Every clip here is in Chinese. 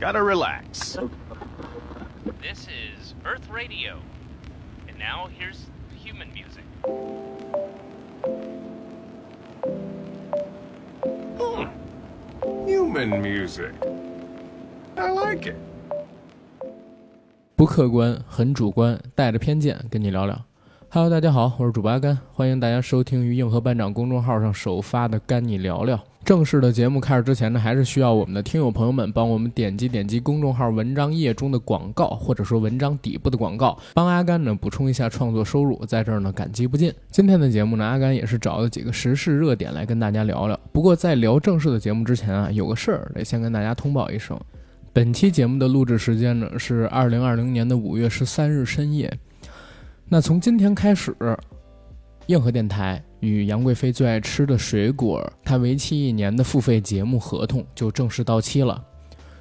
Gotta relax. This is Earth Radio. And now here's human music. Hmm. Human music. I like it. 不客观，很主观，带着偏见跟你聊聊。Hello，大家好，我是主播阿甘，欢迎大家收听于硬核班长公众号上首发的《干你聊聊》。 正式的节目开始之前呢，还是需要我们的听友朋友们帮我们点击点击公众号文章页中的广告，或者说文章底部的广告，帮阿甘呢补充一下创作收入，在这儿呢感激不尽。今天的节目呢，阿甘也是找了几个时事热点来跟大家聊聊。不过在聊正式的节目之前啊，有个事儿得先跟大家通报一声，本期节目的录制时间呢是二零二零年的五月十三日深夜。那从今天开始，硬核电台与杨贵妃最爱吃的水果，它为期一年的付费节目合同就正式到期了。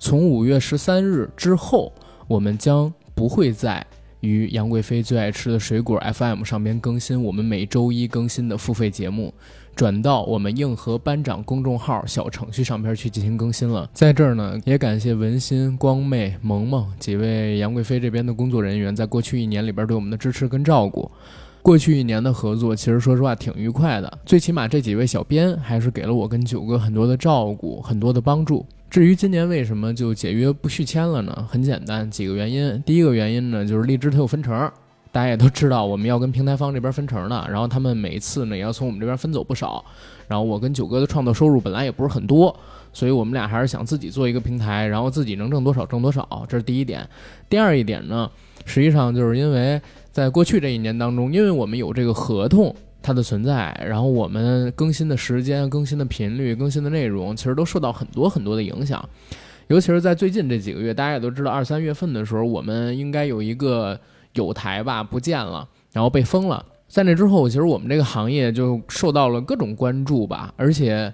从五月十三日之后，我们将不会在与杨贵妃最爱吃的水果 FM 上边更新我们每周一更新的付费节目。转到我们硬核班长公众号小程序上边去进行更新了。在这儿呢，也感谢文心、光妹、萌萌几位杨贵妃这边的工作人员，在过去一年里边对我们的支持跟照顾。过去一年的合作，其实说实话挺愉快的。最起码这几位小编还是给了我跟九哥很多的照顾，很多的帮助。至于今年为什么就解约不续签了呢？很简单，几个原因。第一个原因呢，就是荔枝它有分成。大家也都知道，我们要跟平台方这边分成的，然后他们每次呢也要从我们这边分走不少。然后我跟九哥的创作收入本来也不是很多，所以我们俩还是想自己做一个平台，然后自己能挣多少挣多少，这是第一点。第二一点呢，实际上就是因为在过去这一年当中，因为我们有这个合同它的存在，然后我们更新的时间、更新的频率、更新的内容，其实都受到很多很多的影响。尤其是在最近这几个月，大家也都知道，二三月份的时候，我们应该有一个。有台吧不见了，然后被封了。在那之后，其实我们这个行业就受到了各种关注吧。而且，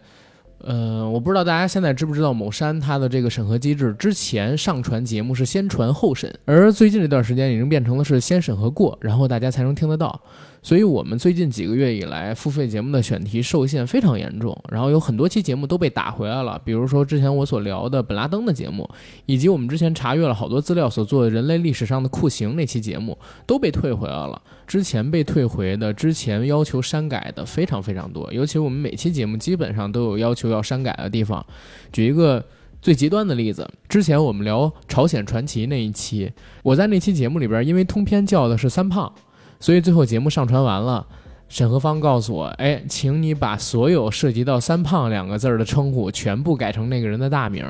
呃，我不知道大家现在知不知道某山它的这个审核机制，之前上传节目是先传后审，而最近这段时间已经变成了是先审核过，然后大家才能听得到。所以，我们最近几个月以来，付费节目的选题受限非常严重，然后有很多期节目都被打回来了。比如说之前我所聊的本拉登的节目，以及我们之前查阅了好多资料所做的人类历史上的酷刑那期节目都被退回来了。之前被退回的，之前要求删改的非常非常多。尤其我们每期节目基本上都有要求要删改的地方。举一个最极端的例子，之前我们聊朝鲜传奇那一期，我在那期节目里边，因为通篇叫的是三胖。所以最后节目上传完了，审核方告诉我，哎，请你把所有涉及到“三胖”两个字儿的称呼全部改成那个人的大名。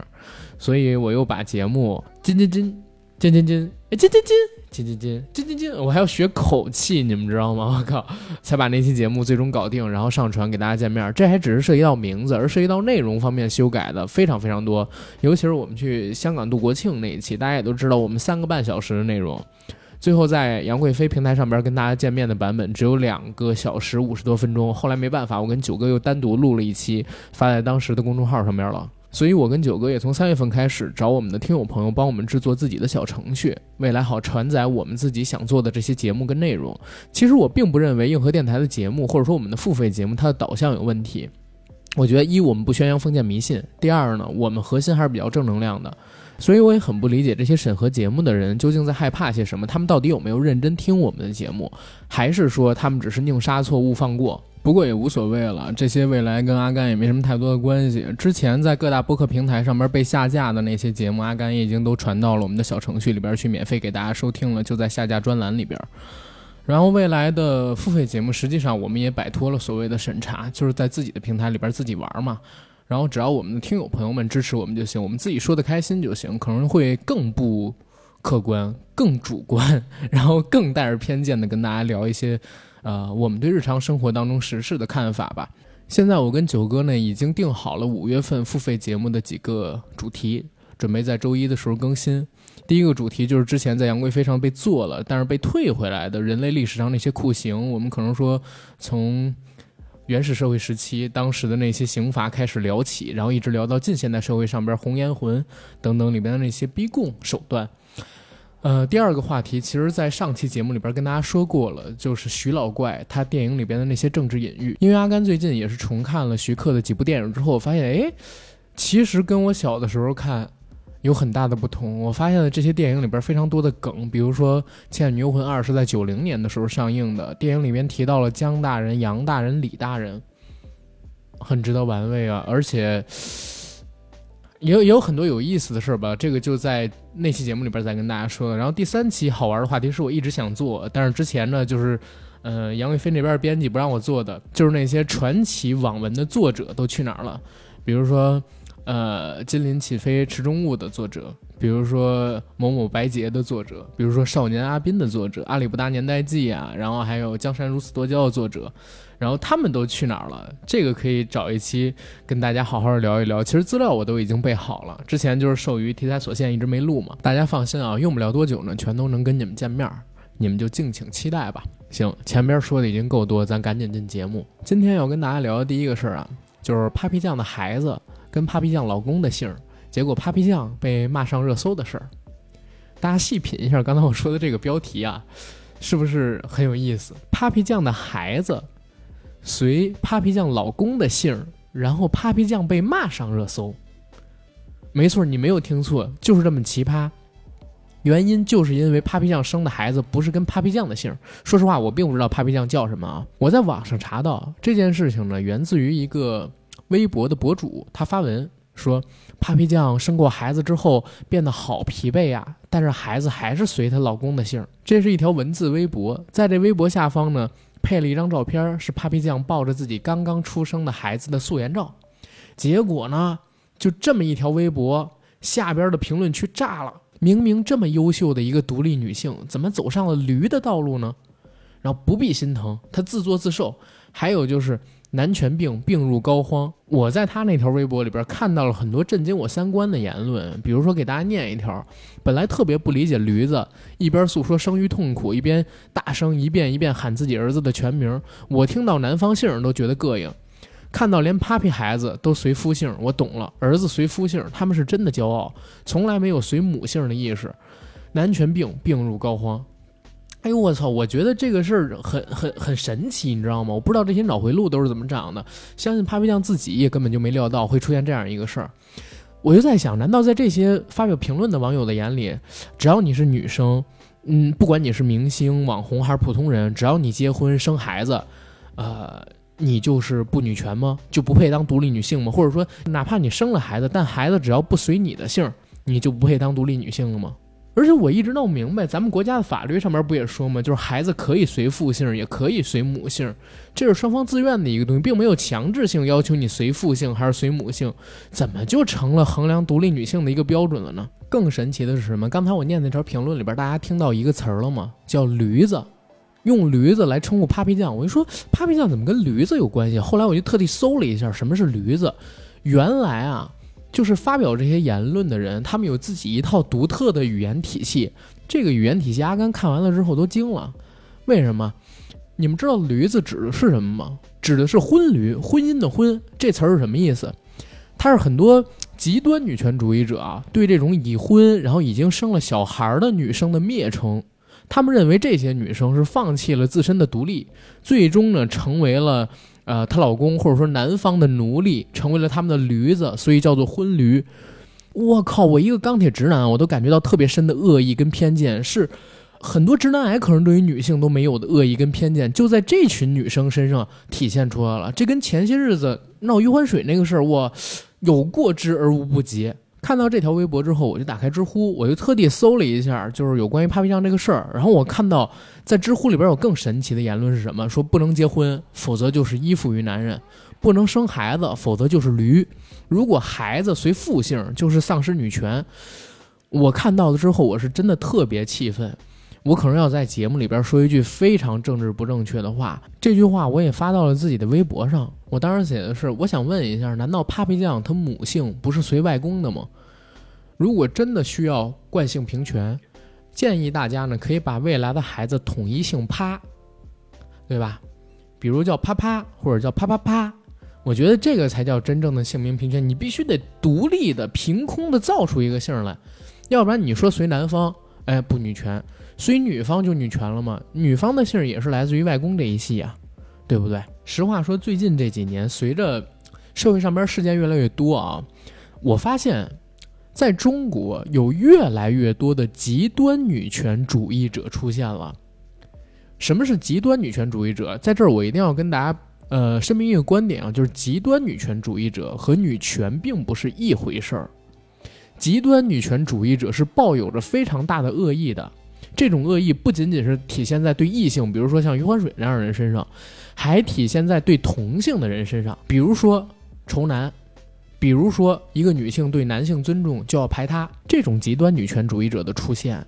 所以我又把节目“金金金金金金”哎，金金金。金金金金金金，我还要学口气，你们知道吗？我靠，才把那期节目最终搞定，然后上传给大家见面。这还只是涉及到名字，而涉及到内容方面修改的非常非常多。尤其是我们去香港度国庆那一期，大家也都知道，我们三个半小时的内容，最后在杨贵妃平台上边跟大家见面的版本只有两个小时五十多分钟，后来没办法，我跟九哥又单独录了一期，发在当时的公众号上面了。所以我跟九哥也从三月份开始找我们的听友朋友帮我们制作自己的小程序，未来好传载我们自己想做的这些节目跟内容。其实我并不认为硬核电台的节目或者说我们的付费节目它的导向有问题，我觉得一我们不宣扬封建迷信，第二呢我们核心还是比较正能量的。所以我也很不理解这些审核节目的人究竟在害怕些什么？他们到底有没有认真听我们的节目，还是说他们只是宁杀错误放过？不过也无所谓了，这些未来跟阿甘也没什么太多的关系。之前在各大播客平台上面被下架的那些节目，阿甘已经都传到了我们的小程序里边去免费给大家收听了，就在下架专栏里边。然后未来的付费节目，实际上我们也摆脱了所谓的审查，就是在自己的平台里边自己玩嘛。然后只要我们的听友朋友们支持我们就行，我们自己说的开心就行，可能会更不客观、更主观，然后更带着偏见的跟大家聊一些，呃，我们对日常生活当中时事的看法吧。现在我跟九哥呢已经定好了五月份付费节目的几个主题，准备在周一的时候更新。第一个主题就是之前在杨贵妃上被做了，但是被退回来的人类历史上那些酷刑，我们可能说从。原始社会时期，当时的那些刑罚开始聊起，然后一直聊到近现代社会上边红颜魂等等里边的那些逼供手段。呃，第二个话题，其实在上期节目里边跟大家说过了，就是徐老怪他电影里边的那些政治隐喻。因为阿甘最近也是重看了徐克的几部电影之后，发现哎，其实跟我小的时候看有很大的不同。我发现了这些电影里边非常多的梗，比如说《倩女幽魂二》是在九零年的时候上映的，电影里面提到了江大人、杨大人、李大人，很值得玩味啊！而且也有也有很多有意思的事儿吧，这个就在那期节目里边再跟大家说。然后第三期好玩的话题是我一直想做，但是之前呢就是。呃，杨贵妃那边编辑不让我做的，就是那些传奇网文的作者都去哪儿了？比如说，呃，《金鳞起飞池中物》的作者，比如说某某白洁的作者，比如说《少年阿宾》的作者，《阿里不达年代记》啊，然后还有《江山如此多娇》的作者，然后他们都去哪儿了？这个可以找一期跟大家好好聊一聊。其实资料我都已经备好了，之前就是受于题材所限一直没录嘛。大家放心啊，用不了多久呢，全都能跟你们见面，你们就敬请期待吧。行，前边说的已经够多，咱赶紧进节目。今天要跟大家聊的第一个事儿啊，就是 Papi 酱的孩子跟 Papi 酱老公的姓，结果 Papi 酱被骂上热搜的事儿。大家细品一下刚才我说的这个标题啊，是不是很有意思？Papi 酱的孩子随 Papi 酱老公的姓，然后 Papi 酱被骂上热搜。没错，你没有听错，就是这么奇葩。原因就是因为 Papi 酱生的孩子不是跟 Papi 酱的姓。说实话，我并不知道 Papi 酱叫什么啊。我在网上查到这件事情呢，源自于一个微博的博主，他发文说，Papi 酱生过孩子之后变得好疲惫呀，但是孩子还是随她老公的姓。这是一条文字微博，在这微博下方呢，配了一张照片，是 Papi 酱抱着自己刚刚出生的孩子的素颜照。结果呢，就这么一条微博，下边的评论区炸了。明明这么优秀的一个独立女性，怎么走上了驴的道路呢？然后不必心疼，她自作自受。还有就是男权病病入膏肓。我在他那条微博里边看到了很多震惊我三观的言论，比如说给大家念一条：本来特别不理解驴子，一边诉说生育痛苦，一边大声一遍一遍喊自己儿子的全名。我听到男方姓都觉得膈应。看到连 Papi 孩子都随夫姓，我懂了。儿子随夫姓，他们是真的骄傲，从来没有随母姓的意识。男权病病入膏肓。哎呦我操！我觉得这个事儿很很很神奇，你知道吗？我不知道这些脑回路都是怎么长的。相信 Papi 酱自己也根本就没料到会出现这样一个事儿。我就在想，难道在这些发表评论的网友的眼里，只要你是女生，嗯，不管你是明星、网红还是普通人，只要你结婚生孩子，呃。你就是不女权吗？就不配当独立女性吗？或者说，哪怕你生了孩子，但孩子只要不随你的姓，你就不配当独立女性了吗？而且我一直弄不明白，咱们国家的法律上面不也说吗？就是孩子可以随父姓，也可以随母姓，这是双方自愿的一个东西，并没有强制性要求你随父姓还是随母姓，怎么就成了衡量独立女性的一个标准了呢？更神奇的是什么？刚才我念那条评论里边，大家听到一个词儿了吗？叫驴子。用驴子来称呼 Papi 酱，我就说 Papi 酱怎么跟驴子有关系？后来我就特地搜了一下什么是驴子，原来啊，就是发表这些言论的人，他们有自己一套独特的语言体系。这个语言体系，阿甘看完了之后都惊了。为什么？你们知道驴子指的是什么吗？指的是婚驴，婚姻的婚。这词儿是什么意思？它是很多极端女权主义者啊，对这种已婚然后已经生了小孩的女生的蔑称。他们认为这些女生是放弃了自身的独立，最终呢成为了，呃，她老公或者说男方的奴隶，成为了他们的驴子，所以叫做婚驴。我靠！我一个钢铁直男，我都感觉到特别深的恶意跟偏见，是很多直男癌可能对于女性都没有的恶意跟偏见，就在这群女生身上体现出来了。这跟前些日子闹余欢水那个事儿，我有过之而无不及。看到这条微博之后，我就打开知乎，我就特地搜了一下，就是有关于 Papi 酱这个事儿。然后我看到在知乎里边有更神奇的言论是什么？说不能结婚，否则就是依附于男人；不能生孩子，否则就是驴；如果孩子随父姓，就是丧失女权。我看到了之后，我是真的特别气愤。我可能要在节目里边说一句非常政治不正确的话，这句话我也发到了自己的微博上。我当时写的是：我想问一下，难道 Papi 酱他母姓不是随外公的吗？如果真的需要惯性平权，建议大家呢可以把未来的孩子统一姓啪，对吧？比如叫啪啪或者叫啪啪啪，我觉得这个才叫真正的姓名平权。你必须得独立的、凭空的造出一个姓来，要不然你说随男方，哎，不女权。所以女方就女权了嘛？女方的姓也是来自于外公这一系啊，对不对？实话说，最近这几年，随着社会上边事件越来越多啊，我发现，在中国有越来越多的极端女权主义者出现了。什么是极端女权主义者？在这儿我一定要跟大家呃声明一个观点啊，就是极端女权主义者和女权并不是一回事儿。极端女权主义者是抱有着非常大的恶意的，这种恶意不仅仅是体现在对异性，比如说像余欢水那样的人身上，还体现在对同性的人身上，比如说仇男，比如说一个女性对男性尊重就要排他，这种极端女权主义者的出现，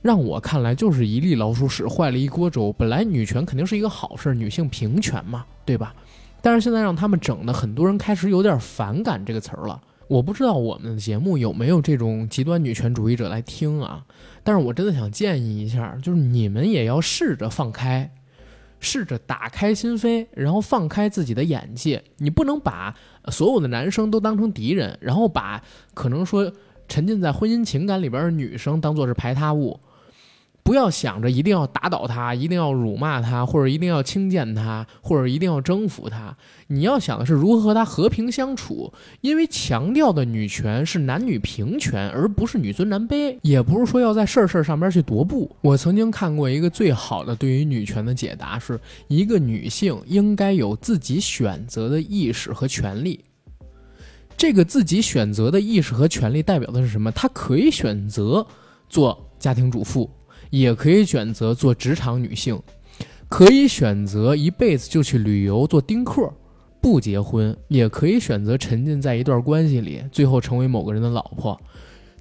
让我看来就是一粒老鼠屎坏了一锅粥。本来女权肯定是一个好事，女性平权嘛，对吧？但是现在让他们整的，很多人开始有点反感这个词儿了。我不知道我们的节目有没有这种极端女权主义者来听啊？但是我真的想建议一下，就是你们也要试着放开，试着打开心扉，然后放开自己的眼界。你不能把所有的男生都当成敌人，然后把可能说沉浸在婚姻情感里边的女生当做是排他物。不要想着一定要打倒他，一定要辱骂他，或者一定要轻贱他，或者一定要征服他。你要想的是如何和他和平相处。因为强调的女权是男女平权，而不是女尊男卑，也不是说要在事儿事儿上边去踱步。我曾经看过一个最好的对于女权的解答，是一个女性应该有自己选择的意识和权利。这个自己选择的意识和权利代表的是什么？她可以选择做家庭主妇。也可以选择做职场女性，可以选择一辈子就去旅游做丁克，不结婚，也可以选择沉浸在一段关系里，最后成为某个人的老婆。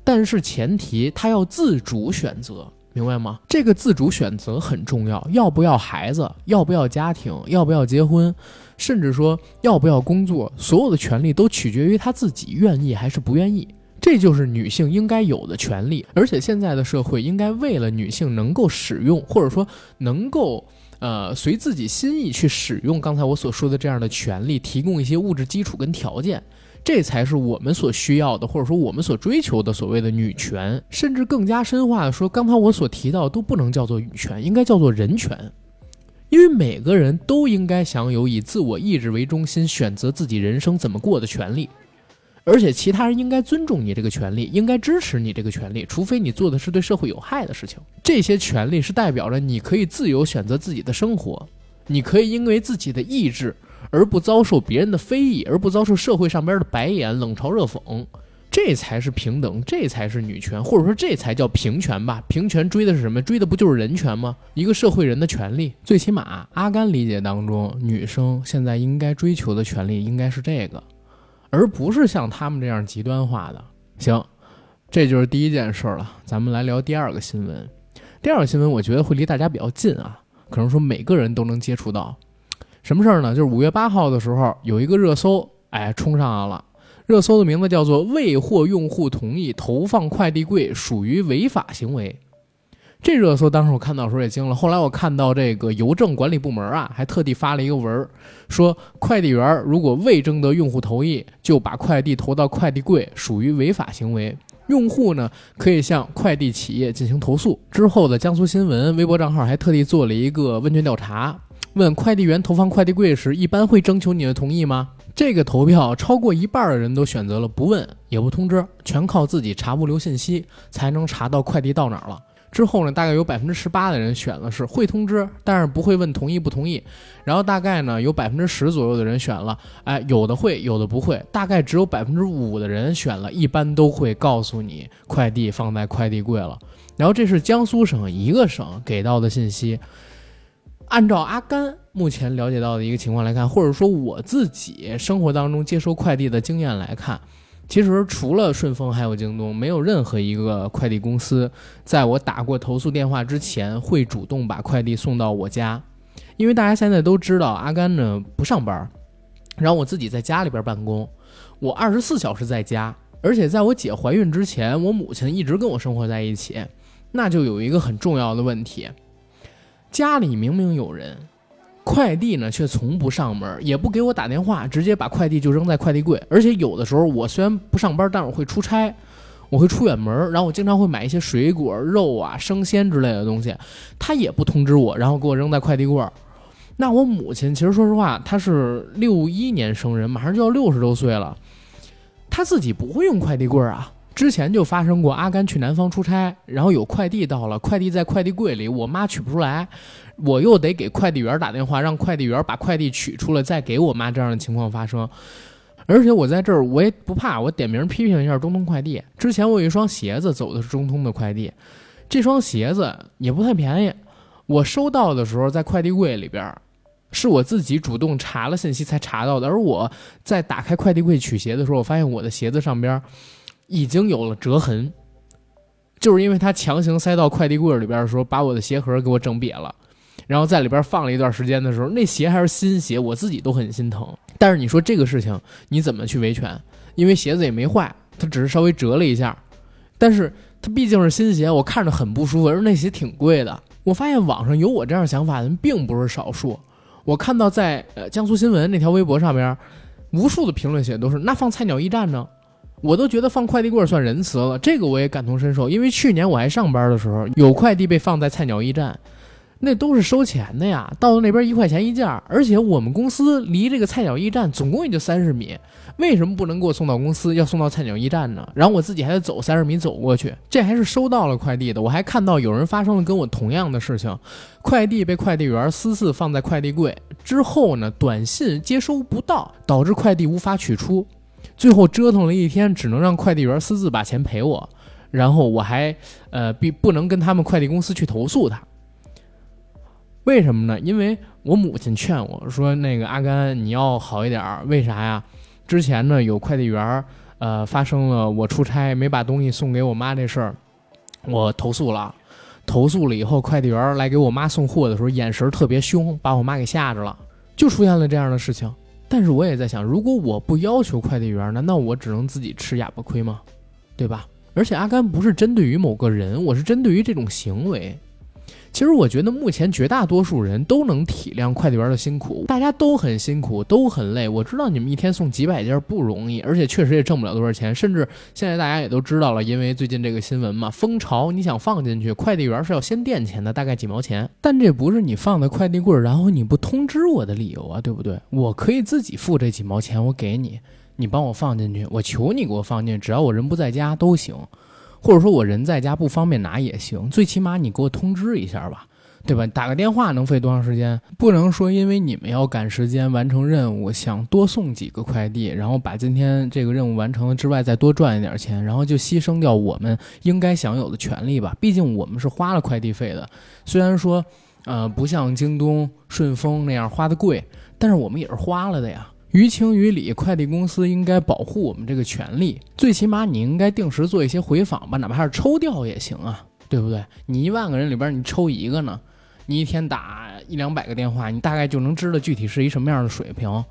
但是前提她要自主选择，明白吗？这个自主选择很重要，要不要孩子，要不要家庭，要不要结婚，甚至说要不要工作，所有的权利都取决于她自己愿意还是不愿意。这就是女性应该有的权利，而且现在的社会应该为了女性能够使用，或者说能够呃随自己心意去使用刚才我所说的这样的权利，提供一些物质基础跟条件，这才是我们所需要的，或者说我们所追求的所谓的女权。甚至更加深化的说，刚才我所提到都不能叫做女权，应该叫做人权，因为每个人都应该享有以自我意志为中心，选择自己人生怎么过的权利。而且其他人应该尊重你这个权利，应该支持你这个权利，除非你做的是对社会有害的事情。这些权利是代表着你可以自由选择自己的生活，你可以因为自己的意志而不遭受别人的非议，而不遭受社会上边的白眼、冷嘲热讽。这才是平等，这才是女权，或者说这才叫平权吧？平权追的是什么？追的不就是人权吗？一个社会人的权利。最起码，阿甘理解当中，女生现在应该追求的权利应该是这个。而不是像他们这样极端化的。行，这就是第一件事了。咱们来聊第二个新闻。第二个新闻，我觉得会离大家比较近啊，可能说每个人都能接触到。什么事儿呢？就是五月八号的时候，有一个热搜，哎，冲上来了。热搜的名字叫做“未获用户同意投放快递柜属于违法行为”。这热搜当时我看到时候也惊了，后来我看到这个邮政管理部门啊，还特地发了一个文儿，说快递员如果未征得用户同意就把快递投到快递柜，属于违法行为。用户呢可以向快递企业进行投诉。之后的江苏新闻微博账号还特地做了一个问卷调查，问快递员投放快递柜时一般会征求你的同意吗？这个投票超过一半的人都选择了不问也不通知，全靠自己查物流信息才能查到快递到哪儿了。之后呢，大概有百分之十八的人选了是会通知，但是不会问同意不同意。然后大概呢，有百分之十左右的人选了，哎，有的会，有的不会。大概只有百分之五的人选了，一般都会告诉你快递放在快递柜了。然后这是江苏省一个省给到的信息。按照阿甘目前了解到的一个情况来看，或者说我自己生活当中接收快递的经验来看。其实除了顺丰还有京东，没有任何一个快递公司在我打过投诉电话之前会主动把快递送到我家。因为大家现在都知道，阿甘呢不上班，然后我自己在家里边办公，我二十四小时在家，而且在我姐怀孕之前，我母亲一直跟我生活在一起，那就有一个很重要的问题，家里明明有人。快递呢，却从不上门，也不给我打电话，直接把快递就扔在快递柜。而且有的时候，我虽然不上班，但是我会出差，我会出远门，然后我经常会买一些水果、肉啊、生鲜之类的东西，他也不通知我，然后给我扔在快递柜。那我母亲其实说实话，她是六一年生人，马上就要六十多岁了，她自己不会用快递柜啊。之前就发生过阿甘去南方出差，然后有快递到了，快递在快递柜里，我妈取不出来，我又得给快递员打电话，让快递员把快递取出来，再给我妈这样的情况发生。而且我在这儿我也不怕，我点名批评一下中通快递。之前我有一双鞋子走的是中通的快递，这双鞋子也不太便宜。我收到的时候在快递柜里边，是我自己主动查了信息才查到的。而我在打开快递柜取鞋的时候，我发现我的鞋子上边已经有了折痕，就是因为他强行塞到快递柜里边的时候，把我的鞋盒给我整瘪了。然后在里边放了一段时间的时候，那鞋还是新鞋，我自己都很心疼。但是你说这个事情你怎么去维权？因为鞋子也没坏，它只是稍微折了一下。但是它毕竟是新鞋，我看着很不舒服，而那鞋挺贵的。我发现网上有我这样想法的人并不是少数。我看到在呃江苏新闻那条微博上边，无数的评论写都是那放菜鸟驿站呢，我都觉得放快递柜算仁慈了。这个我也感同身受，因为去年我还上班的时候，有快递被放在菜鸟驿站。那都是收钱的呀，到那边一块钱一件儿，而且我们公司离这个菜鸟驿站总共也就三十米，为什么不能给我送到公司，要送到菜鸟驿站呢？然后我自己还得走三十米走过去，这还是收到了快递的。我还看到有人发生了跟我同样的事情，快递被快递员私自放在快递柜之后呢，短信接收不到，导致快递无法取出，最后折腾了一天，只能让快递员私自把钱赔我，然后我还呃必不能跟他们快递公司去投诉他。为什么呢？因为我母亲劝我说：“那个阿甘，你要好一点儿。为啥呀？之前呢有快递员，呃，发生了我出差没把东西送给我妈这事儿，我投诉了。投诉了以后，快递员来给我妈送货的时候，眼神特别凶，把我妈给吓着了，就出现了这样的事情。但是我也在想，如果我不要求快递员，难道我只能自己吃哑巴亏吗？对吧？而且阿甘不是针对于某个人，我是针对于这种行为。”其实我觉得目前绝大多数人都能体谅快递员的辛苦，大家都很辛苦，都很累。我知道你们一天送几百件不容易，而且确实也挣不了多少钱。甚至现在大家也都知道了，因为最近这个新闻嘛，蜂巢你想放进去，快递员是要先垫钱的，大概几毛钱。但这不是你放的快递柜，然后你不通知我的理由啊，对不对？我可以自己付这几毛钱，我给你，你帮我放进去，我求你给我放进去，只要我人不在家都行。或者说我人在家不方便拿也行，最起码你给我通知一下吧，对吧？打个电话能费多长时间？不能说因为你们要赶时间完成任务，想多送几个快递，然后把今天这个任务完成了之外再多赚一点钱，然后就牺牲掉我们应该享有的权利吧？毕竟我们是花了快递费的，虽然说，呃，不像京东、顺丰那样花的贵，但是我们也是花了的呀。于情于理，快递公司应该保护我们这个权利，最起码你应该定时做一些回访吧，哪怕是抽调也行啊，对不对？你一万个人里边你抽一个呢，你一天打一两百个电话，你大概就能知道具体是一什么样的水平。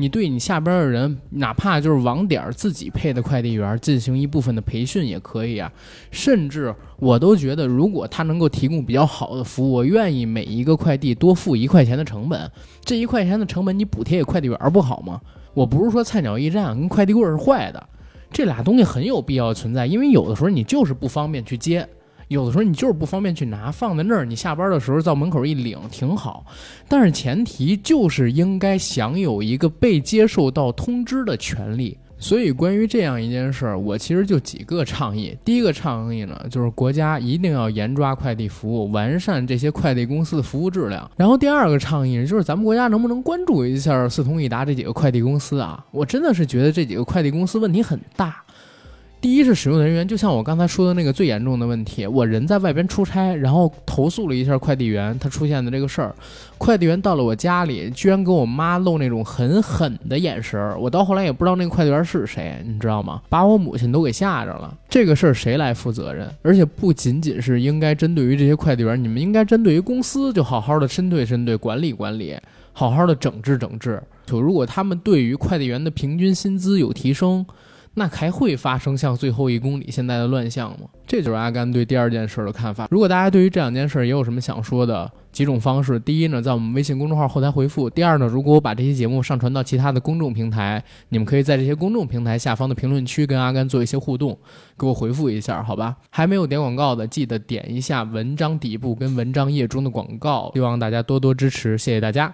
你对你下边的人，哪怕就是网点自己配的快递员进行一部分的培训也可以啊。甚至我都觉得，如果他能够提供比较好的服务，我愿意每一个快递多付一块钱的成本。这一块钱的成本你补贴给快递员不好吗？我不是说菜鸟驿站跟快递柜是坏的，这俩东西很有必要存在，因为有的时候你就是不方便去接。有的时候你就是不方便去拿，放在那儿，你下班的时候到门口一领挺好。但是前提就是应该享有一个被接受到通知的权利。所以关于这样一件事儿，我其实就几个倡议。第一个倡议呢，就是国家一定要严抓快递服务，完善这些快递公司的服务质量。然后第二个倡议就是咱们国家能不能关注一下四通一达这几个快递公司啊？我真的是觉得这几个快递公司问题很大。第一是使用人员，就像我刚才说的那个最严重的问题，我人在外边出差，然后投诉了一下快递员他出现的这个事儿，快递员到了我家里，居然给我妈露那种很狠的眼神儿，我到后来也不知道那个快递员是谁，你知道吗？把我母亲都给吓着了。这个事儿谁来负责任？而且不仅仅是应该针对于这些快递员，你们应该针对于公司，就好好的针对针对管理管理，好好的整治整治。就如果他们对于快递员的平均薪资有提升。那还会发生像最后一公里现在的乱象吗？这就是阿甘对第二件事的看法。如果大家对于这两件事也有什么想说的，几种方式：第一呢，在我们微信公众号后台回复；第二呢，如果我把这期节目上传到其他的公众平台，你们可以在这些公众平台下方的评论区跟阿甘做一些互动，给我回复一下，好吧？还没有点广告的，记得点一下文章底部跟文章页中的广告，希望大家多多支持，谢谢大家。